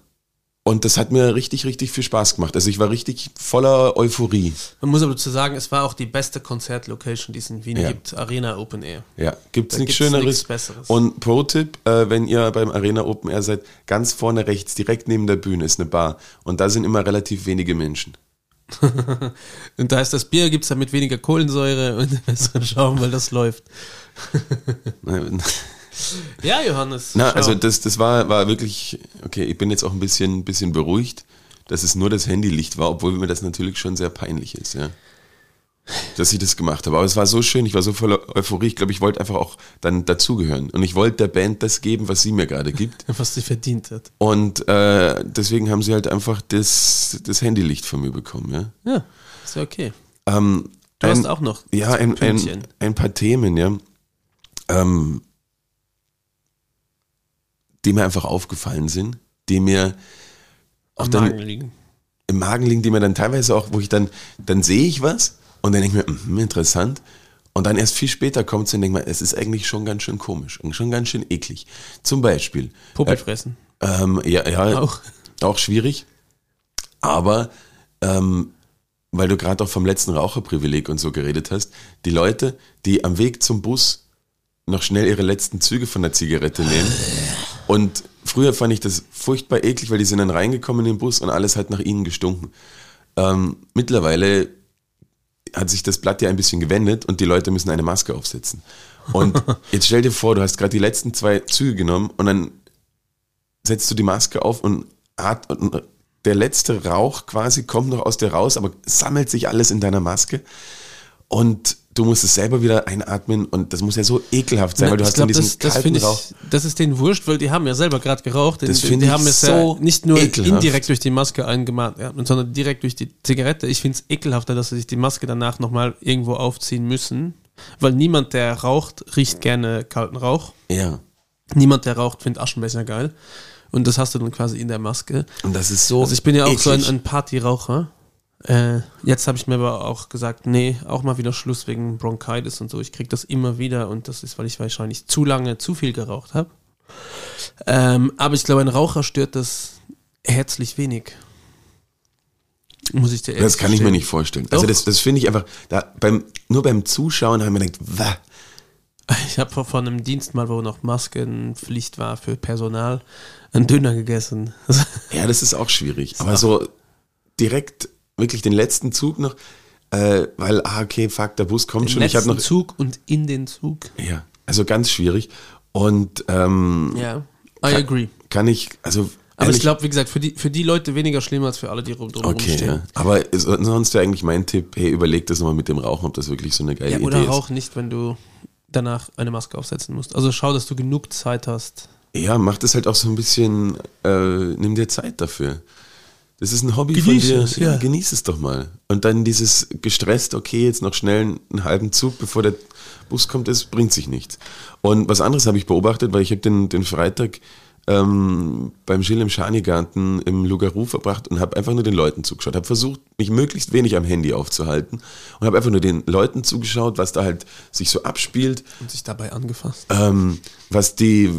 Und das hat mir richtig, richtig viel Spaß gemacht. Also ich war richtig voller Euphorie. Man muss aber dazu sagen, es war auch die beste Konzertlocation, die es in Wien Ja. gibt. Arena Open Air. Ja, gibt's Da nichts Schöneres. nichts Besseres. Und Pro-Tipp, äh, wenn ihr beim Arena Open Air seid, ganz vorne rechts, direkt neben der Bühne ist eine Bar. Und da sind immer relativ wenige Menschen. Und da ist das Bier, gibt es damit weniger Kohlensäure und besseren Schaum, weil das läuft. Ja, Johannes. Na, also das, das war, war wirklich, okay, ich bin jetzt auch ein bisschen, bisschen beruhigt, dass es nur das Handylicht war, obwohl mir das natürlich schon sehr peinlich ist, ja. Dass ich das gemacht habe. Aber es war so schön, ich war so voller Euphorie. Ich glaube, ich wollte einfach auch dann dazugehören. Und ich wollte der Band das geben, was sie mir gerade gibt. was sie verdient hat. Und äh, deswegen haben sie halt einfach das, das Handylicht von mir bekommen, ja. Ja, ist ja okay. Ähm, Du ein- hast auch noch ja, ein, ein, ein paar Themen, ja, ähm, die mir einfach aufgefallen sind, die mir auch am dann Magen liegen. im Magen liegen, die mir dann teilweise auch, wo ich dann, dann sehe ich was und dann denke ich mir, mhm, interessant. Und dann erst viel später kommt es und denke mir, es ist eigentlich schon ganz schön komisch und schon ganz schön eklig. Zum Beispiel. Puppet fressen. Ähm, ja, ja, Auch. auch schwierig. Aber ähm, weil du gerade auch vom letzten Raucherprivileg und so geredet hast, die Leute, die am Weg zum Bus noch schnell ihre letzten Züge von der Zigarette nehmen. Und früher fand ich das furchtbar eklig, weil die sind dann reingekommen in den Bus und alles hat nach ihnen gestunken. Ähm, mittlerweile hat sich das Blatt ja ein bisschen gewendet und die Leute müssen eine Maske aufsetzen. Und jetzt stell dir vor, du hast gerade die letzten zwei Züge genommen und dann setzt du die Maske auf und, at und der letzte Rauch quasi kommt noch aus dir raus, aber sammelt sich alles in deiner Maske und du musst es selber wieder einatmen und das muss ja so ekelhaft sein, weil du ich hast dann glaube, diesen das, das kalten finde Rauch. ich, das ist denen wurscht, weil die haben ja selber gerade geraucht. Das die, die haben es so ja nicht nur ekelhaft. indirekt durch die Maske eingemacht, ja, sondern direkt durch die Zigarette. Ich finde es ekelhafter, dass sie sich die Maske danach nochmal irgendwo aufziehen müssen, weil niemand, der raucht, riecht gerne kalten Rauch. Ja. Niemand, der raucht, findet Aschenbecher geil. Und das hast du dann quasi in der Maske. Und das ist so. Also ich bin ja auch so ein, eklig. ein Partyraucher. Äh, jetzt habe ich mir aber auch gesagt, nee, auch mal wieder Schluss wegen Bronchitis und so. Ich krieg das immer wieder und das ist, weil ich wahrscheinlich zu lange zu viel geraucht habe. Ähm, aber ich glaube, ein Raucher stört das herzlich wenig. Muss ich dir ehrlich Das kann ich mir nicht vorstellen. Also Doch. das, das finde ich einfach, da beim, nur beim Zuschauen haben wir gedacht, wah, Ich habe von einem Dienst mal, wo noch Maskenpflicht war für Personal, einen Döner gegessen. ja, das ist auch schwierig. Aber so direkt wirklich den letzten Zug noch, äh, weil, ah, okay, fuck, der Bus kommt schon. Im Ich habe letzten noch, Zug und in den Zug. ja, also ganz schwierig. Und ähm, Ja, I agree. kann ich, also Aber ehrlich- ich glaube, wie gesagt, für die, für die Leute weniger schlimm als für alle, die rum Okay, stehen. ja. aber so- sonst wäre eigentlich mein Tipp, hey, überleg das nochmal mit dem Rauchen, ob das wirklich so eine geile Ja, oder Idee ist. rauch nicht, wenn du danach eine Maske aufsetzen musst. Also schau, dass du genug Zeit hast. Ja, mach das halt auch so ein bisschen, äh, nimm dir Zeit dafür. Das ist ein Hobby Genieß von dir. es, ja. Genieß es doch mal. Und dann dieses gestresst, okay, jetzt noch schnell einen, einen halben Zug, bevor der Bus kommt, das bringt sich nichts. Und was anderes habe ich beobachtet, weil ich habe den, den Freitag ähm, beim Gilles im Schanigarten im Lugarou verbracht und habe einfach nur den Leuten zugeschaut. Habe versucht, mich möglichst wenig am Handy aufzuhalten und habe einfach nur den Leuten zugeschaut, was da halt sich so abspielt. Und sich dabei angefasst. Ähm, was die,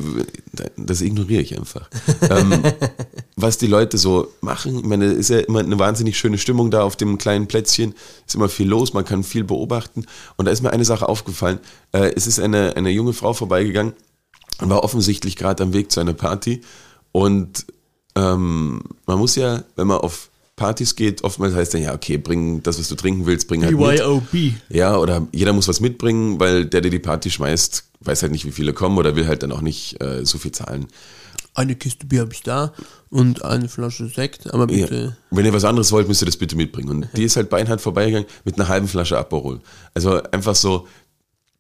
das ignoriere ich einfach. ähm, was die Leute so machen, ich meine, es ist ja immer eine wahnsinnig schöne Stimmung da auf dem kleinen Plätzchen, ist immer viel los, man kann viel beobachten. Und da ist mir eine Sache aufgefallen. Äh, es ist eine, eine junge Frau vorbeigegangen war offensichtlich gerade am Weg zu einer Party. Und ähm, man muss ja, wenn man auf Partys geht, oftmals heißt dann, ja, okay, bring das, was du trinken willst, bring halt mit. BYOB. Ja, oder jeder muss was mitbringen, weil der, der die Party schmeißt, weiß halt nicht, wie viele kommen oder will halt dann auch nicht äh, so viel zahlen. Eine Kiste Bier habe ich da und eine Flasche Sekt, aber Ja. bitte. Wenn ihr was anderes wollt, müsst ihr das bitte mitbringen. Und die ist halt beinhart vorbeigegangen mit einer halben Flasche Aperol. Also einfach so,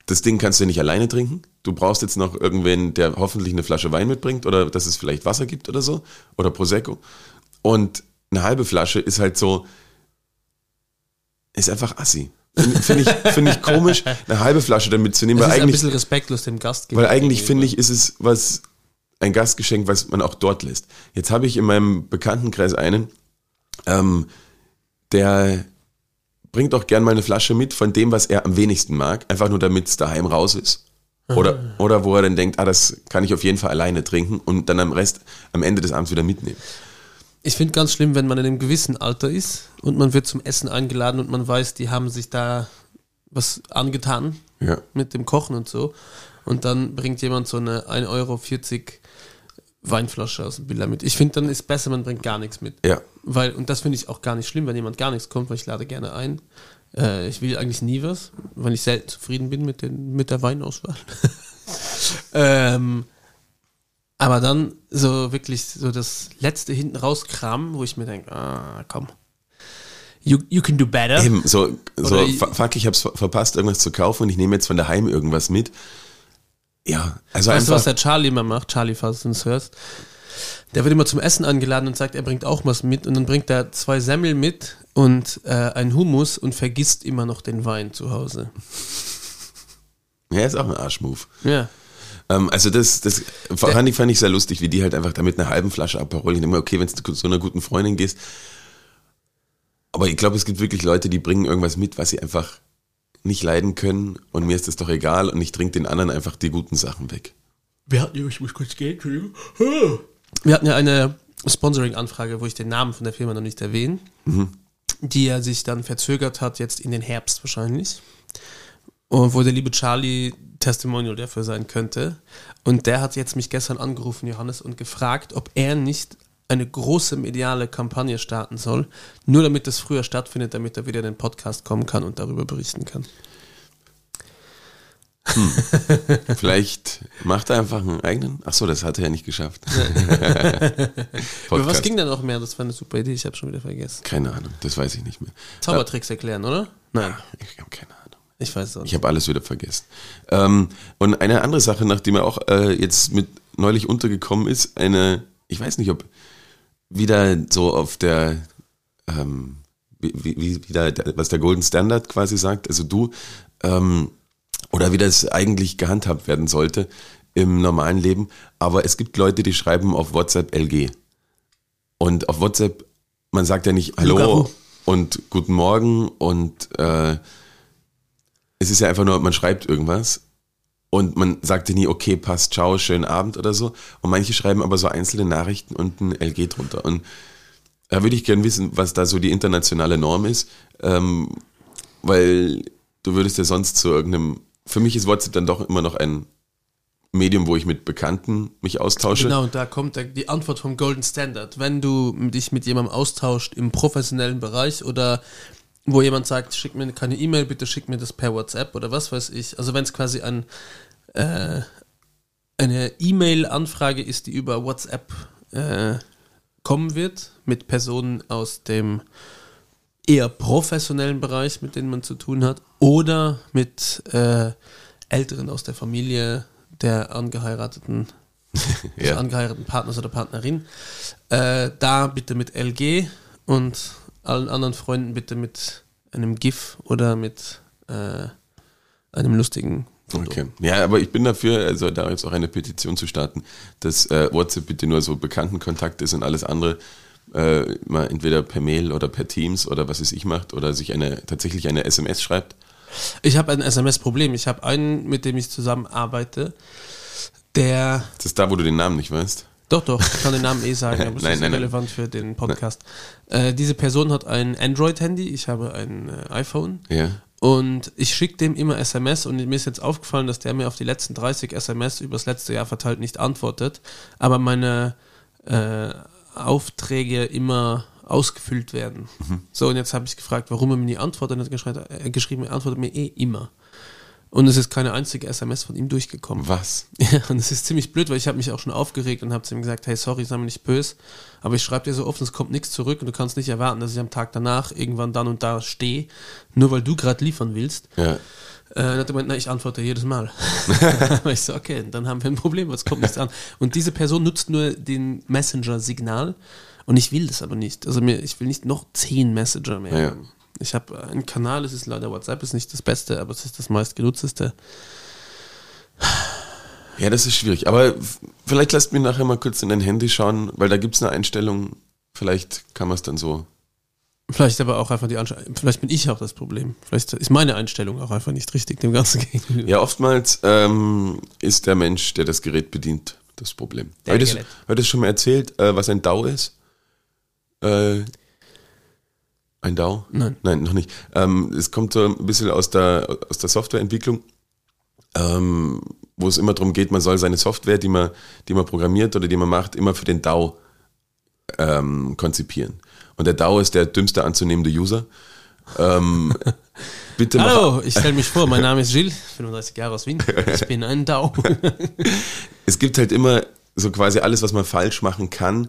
das Ding kannst du nicht alleine trinken. Du brauchst jetzt noch irgendwen, der hoffentlich eine Flasche Wein mitbringt oder dass es vielleicht Wasser gibt oder so. Oder Prosecco. Und eine halbe Flasche ist halt so, ist einfach assi. Finde ich, find ich komisch, eine halbe Flasche damit zu nehmen, Es weil ist ein eigentlich bisschen respektlos dem Gast Weil eigentlich gegenüber. finde ich, ist es was ein Gastgeschenk, was man auch dort lässt. Jetzt habe ich in meinem Bekanntenkreis einen, ähm, der bringt auch gern mal eine Flasche mit von dem, was er am wenigsten mag, einfach nur damit es daheim raus ist. Oder, oder wo er dann denkt, ah, das kann ich auf jeden Fall alleine trinken und dann am Rest am Ende des Abends wieder mitnehmen. Ich finde ganz schlimm, wenn man in einem gewissen Alter ist und man wird zum Essen eingeladen und man weiß, die haben sich da was angetan Ja. mit dem Kochen und so. Und dann bringt jemand so eine 1,40 Euro Weinflasche aus dem Billa mit. Ich finde, dann ist besser, man bringt gar nichts mit. Ja. Weil, und das finde ich auch gar nicht schlimm, wenn jemand gar nichts kommt, weil ich lade gerne ein. Äh, ich will eigentlich nie was, weil ich selten zufrieden bin mit, den, mit der Weinauswahl. ähm, aber dann so wirklich so das letzte hinten rauskramen, wo ich mir denke, ah, komm. You, you can do better. Eben, so, so Oder fuck, ich hab's ver- verpasst, irgendwas zu kaufen und ich nehme jetzt von daheim irgendwas mit. Ja, also Weißt du, was einfach. der Charlie immer macht? Charlie, falls du uns hörst. Der wird immer zum Essen angeladen und sagt, er bringt auch was mit. Und dann bringt er zwei Semmel mit und äh, einen Hummus und vergisst immer noch den Wein zu Hause. Ja, ist auch ein Arschmove. Ja. Ähm, also das, das fand ich, fand ich sehr lustig, wie die halt einfach da mit einer halben Flasche Aperol. Ich denke mir, okay, wenn du zu einer guten Freundin gehst. Aber ich glaube, es gibt wirklich Leute, die bringen irgendwas mit, was sie einfach nicht leiden können. Und mir ist das doch egal. Und ich trinke den anderen einfach die guten Sachen weg. Wir hatten, ich muss kurz gehen, Entschuldigung. Wir hatten ja eine Sponsoring-Anfrage, wo ich den Namen von der Firma noch nicht erwähne, die ja sich dann verzögert hat, jetzt in den Herbst wahrscheinlich. Und wo der liebe Charlie Testimonial dafür sein könnte. Und der hat jetzt mich gestern angerufen, Johannes, und gefragt, ob er nicht eine große mediale Kampagne starten soll, nur damit das früher stattfindet, damit er wieder in den Podcast kommen kann und darüber berichten kann. Vielleicht macht er einfach einen eigenen. Ach so, das hat er ja nicht geschafft. Über was ging da noch mehr? Das war eine super Idee, ich habe schon wieder vergessen. Keine Ahnung, das weiß ich nicht mehr. Zaubertricks erklären, oder? Nein, Ich habe keine Ahnung. ich weiß es auch nicht. Ich habe alles wieder vergessen. Ähm, und eine andere Sache, nachdem er auch äh, jetzt mit neulich untergekommen ist, eine, ich weiß nicht, ob wieder so auf der, ähm, wie, wie, wie wieder, der- was der Golden Standard quasi sagt, also du, ähm, oder wie das eigentlich gehandhabt werden sollte im normalen Leben. Aber es gibt Leute, die schreiben auf WhatsApp LG. Und auf WhatsApp, man sagt ja nicht Hallo Lugaru. und Guten Morgen und äh, es ist ja einfach nur, man schreibt irgendwas und man sagt ja nie, okay, passt, ciao, schönen Abend oder so. Und manche schreiben aber so einzelne Nachrichten und ein LG drunter. Und Da würde ich gern wissen, was da so die internationale Norm ist, ähm, weil du würdest ja sonst zu irgendeinem, für mich ist WhatsApp dann doch immer noch ein Medium, wo ich mit Bekannten mich austausche. Genau, da kommt die Antwort vom Golden Standard. Wenn du dich mit jemandem austauscht im professionellen Bereich oder wo jemand sagt, schick mir keine E-Mail, bitte schick mir das per WhatsApp oder was weiß ich. Also wenn es quasi ein, äh, eine E-Mail-Anfrage ist, die über WhatsApp äh, kommen wird, mit Personen aus dem eher professionellen Bereich, mit denen man zu tun hat, oder mit äh, Älteren aus der Familie der angeheirateten, ja. angeheirateten Partners oder Partnerin. Äh, da bitte mit LG und allen anderen Freunden bitte mit einem GIF oder mit äh, einem lustigen Foto. Okay. Ja, aber ich bin dafür, also da jetzt auch eine Petition zu starten, dass äh, WhatsApp bitte nur so Bekanntenkontakt ist und alles andere äh, mal entweder per Mail oder per Teams oder was es ich macht oder sich eine tatsächlich eine SMS schreibt. Ich habe ein SMS-Problem. Ich habe einen, mit dem ich zusammenarbeite, der. Das ist da, wo du den Namen nicht weißt. Doch, doch, ich kann den Namen eh sagen, aber es ist nein, relevant nein. für den Podcast. Äh, diese Person hat ein Android-Handy, ich habe ein äh, iPhone. Ja. Und ich schicke dem immer SMS und mir ist jetzt aufgefallen, dass der mir auf die letzten 30 SMS übers letzte Jahr verteilt nicht antwortet, aber meine äh, Aufträge immer ausgefüllt werden. Mhm. So, und jetzt habe ich gefragt, warum er mir nie antwortet und er hat äh, geschrieben, er antwortet mir eh immer. Und es ist keine einzige SMS von ihm durchgekommen. Was? Ja, und es ist ziemlich blöd, weil ich habe mich auch schon aufgeregt und habe zu ihm gesagt, hey, sorry, sei mir nicht böse, aber ich schreibe dir so oft, es kommt nichts zurück und du kannst nicht erwarten, dass ich am Tag danach irgendwann dann und da stehe, nur weil du gerade liefern willst. Ja. Äh, dann hat er gemeint, na, ich antworte jedes Mal. ich so, okay, dann haben wir ein Problem, was kommt nichts an. Und diese Person nutzt nur den Messenger-Signal und ich will das aber nicht. Also mir, ich will nicht noch zehn Messenger mehr. Ja. Ich habe einen Kanal, es ist leider WhatsApp, ist nicht das Beste, aber es ist das meistgenutzteste. Ja, das ist schwierig. Aber vielleicht lasst mich nachher mal kurz in dein Handy schauen, weil da gibt es eine Einstellung. Vielleicht kann man es dann so. Vielleicht aber auch einfach die Einstellung. Vielleicht bin ich auch das Problem. Vielleicht ist meine Einstellung auch einfach nicht richtig dem Ganzen gegenüber. Ja, oftmals ähm, ist der Mensch, der das Gerät bedient, das Problem. Habe ich das schon mal erzählt, äh, was ein DAO ist? Äh, ein DAO? Nein. Nein, noch nicht. Ähm, es kommt so ein bisschen aus der, aus der Softwareentwicklung, ähm, wo es immer darum geht, man soll seine Software, die man, die man programmiert oder die man macht, immer für den DAO ähm, konzipieren. Und der DAO ist der dümmste anzunehmende User. Ähm, bitte Hallo, ich stelle mich vor, mein Name ist Gilles, 35 Jahre aus Wien. Ich bin ein DAO. es gibt halt immer so quasi alles, was man falsch machen kann,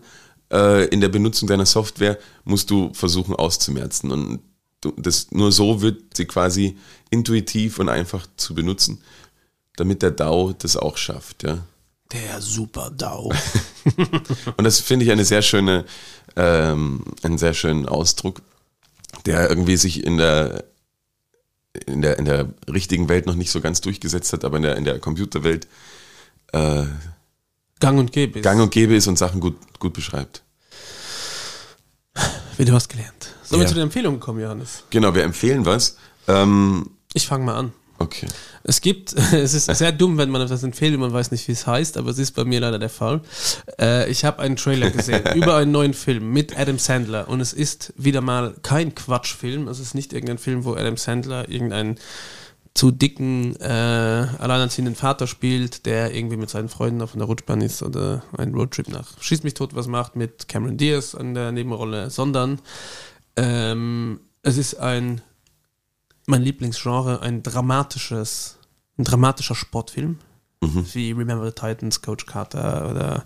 äh, in der Benutzung deiner Software musst du versuchen auszumerzen. Und du, das, nur so wird sie quasi intuitiv und einfach zu benutzen, damit der DAO das auch schafft. Ja. Der Super DAO. und das finde ich eine sehr schöne, ähm, einen sehr schönen Ausdruck, der irgendwie sich in der in der, in der richtigen Welt noch nicht so ganz durchgesetzt hat, aber in der, in der Computerwelt äh, Gang und gäbe ist. Gang und gäbe ist und Sachen gut, gut beschreibt. Wie du hast gelernt. Sollen ja. wir zu den Empfehlungen kommen, Johannes? Genau, wir empfehlen was. Ähm, ich fange mal an. Okay. Es gibt, es ist sehr dumm, wenn man etwas empfiehlt und man weiß nicht, wie es heißt, aber es ist bei mir leider der Fall. Äh, ich habe einen Trailer gesehen über einen neuen Film mit Adam Sandler und es ist wieder mal kein Quatschfilm. Es ist nicht irgendein Film, wo Adam Sandler irgendein zu dicken, äh, alleinerziehenden Vater spielt, der irgendwie mit seinen Freunden auf einer Rutschbahn ist oder einen Roadtrip nach Schieß mich tot was macht mit Cameron Diaz an der Nebenrolle, sondern ähm, es ist ein, mein Lieblingsgenre, ein dramatisches, ein dramatischer Sportfilm, mhm. wie Remember the Titans, Coach Carter oder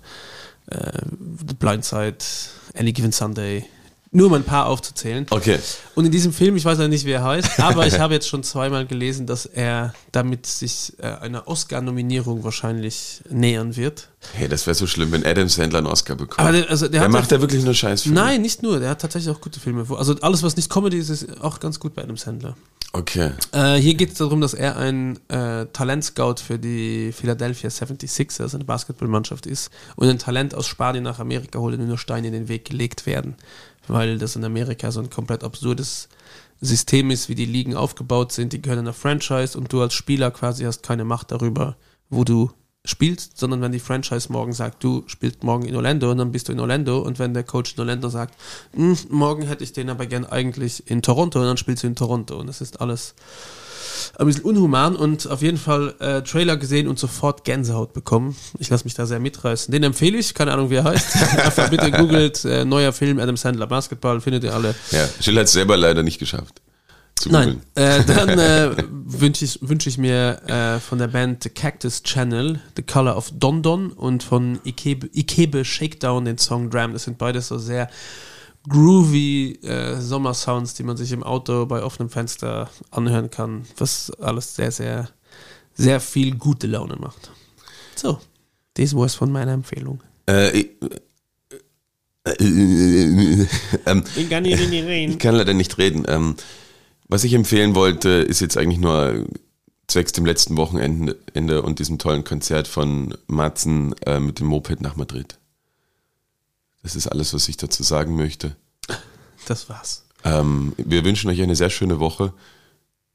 äh, The Blind Side, Any Given Sunday, nur um ein paar aufzuzählen. Okay. Und in diesem Film, ich weiß ja nicht, wie er heißt, aber ich habe jetzt schon zweimal gelesen, dass er damit sich äh, einer Oscar-Nominierung wahrscheinlich nähern wird. Hey, das wäre so schlimm, wenn Adam Sandler einen Oscar bekommt. Aber der, also der, der macht ja wirklich nur Scheißfilme. Nein, nicht nur. Der hat tatsächlich auch gute Filme. Also alles, was nicht Comedy ist, ist auch ganz gut bei Adam Sandler. Okay. Äh, hier geht es darum, dass er ein äh, Talentscout für die Philadelphia 76ers, eine Basketballmannschaft ist, und ein Talent aus Spanien nach Amerika holt und nur Steine in den Weg gelegt werden weil das in Amerika so ein komplett absurdes System ist, wie die Ligen aufgebaut sind. Die gehören einer Franchise und du als Spieler quasi hast keine Macht darüber, wo du spielt, sondern wenn die Franchise morgen sagt, du spielst morgen in Orlando und dann bist du in Orlando und wenn der Coach in Orlando sagt, "Hm, morgen hätte ich den aber gern eigentlich in Toronto und dann spielst du in Toronto und das ist alles ein bisschen unhuman und auf jeden Fall äh, Trailer gesehen und sofort Gänsehaut bekommen. Ich lasse mich da sehr mitreißen. Den empfehle ich, keine Ahnung, wie er heißt. Einfach bitte googelt, äh, neuer Film, Adam Sandler Basketball, findet ihr alle. Ja, Schill hat es selber leider nicht geschafft. Zu Nein, äh, dann äh, wünsche ich, wünsch ich mir äh, von der Band The Cactus Channel The Color of Dondon und von Ikebe, Ikebe Shakedown den Song Dram. Das sind beides so sehr groovy äh, Sommersounds, die man sich im Auto bei offenem Fenster anhören kann, was alles sehr, sehr, sehr viel gute Laune macht. So, das war's von meiner Empfehlung. Äh, ich, äh, äh, ähm, ich kann leider nicht reden. Ähm, was ich empfehlen wollte, ist jetzt eigentlich nur zwecks dem letzten Wochenende Ende und diesem tollen Konzert von Matzen äh, mit dem Moped nach Madrid. Das ist alles, was ich dazu sagen möchte. Das war's. Ähm, wir wünschen euch eine sehr schöne Woche.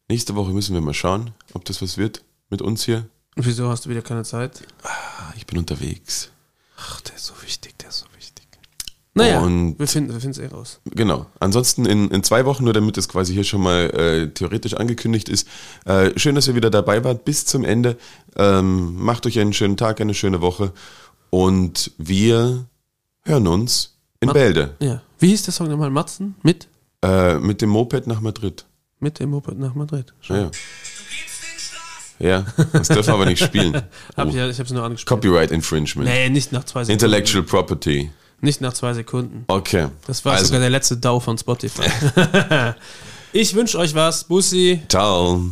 Nächste Woche müssen wir mal schauen, ob das was wird mit uns hier. Und wieso hast du wieder keine Zeit? Ah, Ich bin unterwegs. Ach, der ist so wichtig. Naja, Und- wir finden es eh raus. Genau. Ansonsten in, in zwei Wochen, nur damit es quasi hier schon mal äh, theoretisch angekündigt ist. Äh, schön, dass ihr wieder dabei wart bis zum Ende. Ähm, macht euch einen schönen Tag, eine schöne Woche. Und wir hören uns in Ma- Bälde Ja. Wie hieß der Song nochmal? Matzen? Mit? äh, mit dem Moped nach Madrid. Mit dem Moped nach Madrid. Schau. Ja. Ja, das dürfen wir aber nicht spielen. Hab Oh. ich, ja, ich hab's nur angespielt. Copyright Infringement. Nee, nicht nach zwei Sekunden. Intellectual Property. Nicht nach zwei Sekunden. Okay. Das war also, sogar der letzte DAO von Spotify. ich wünsche euch was. Bussi. Ciao.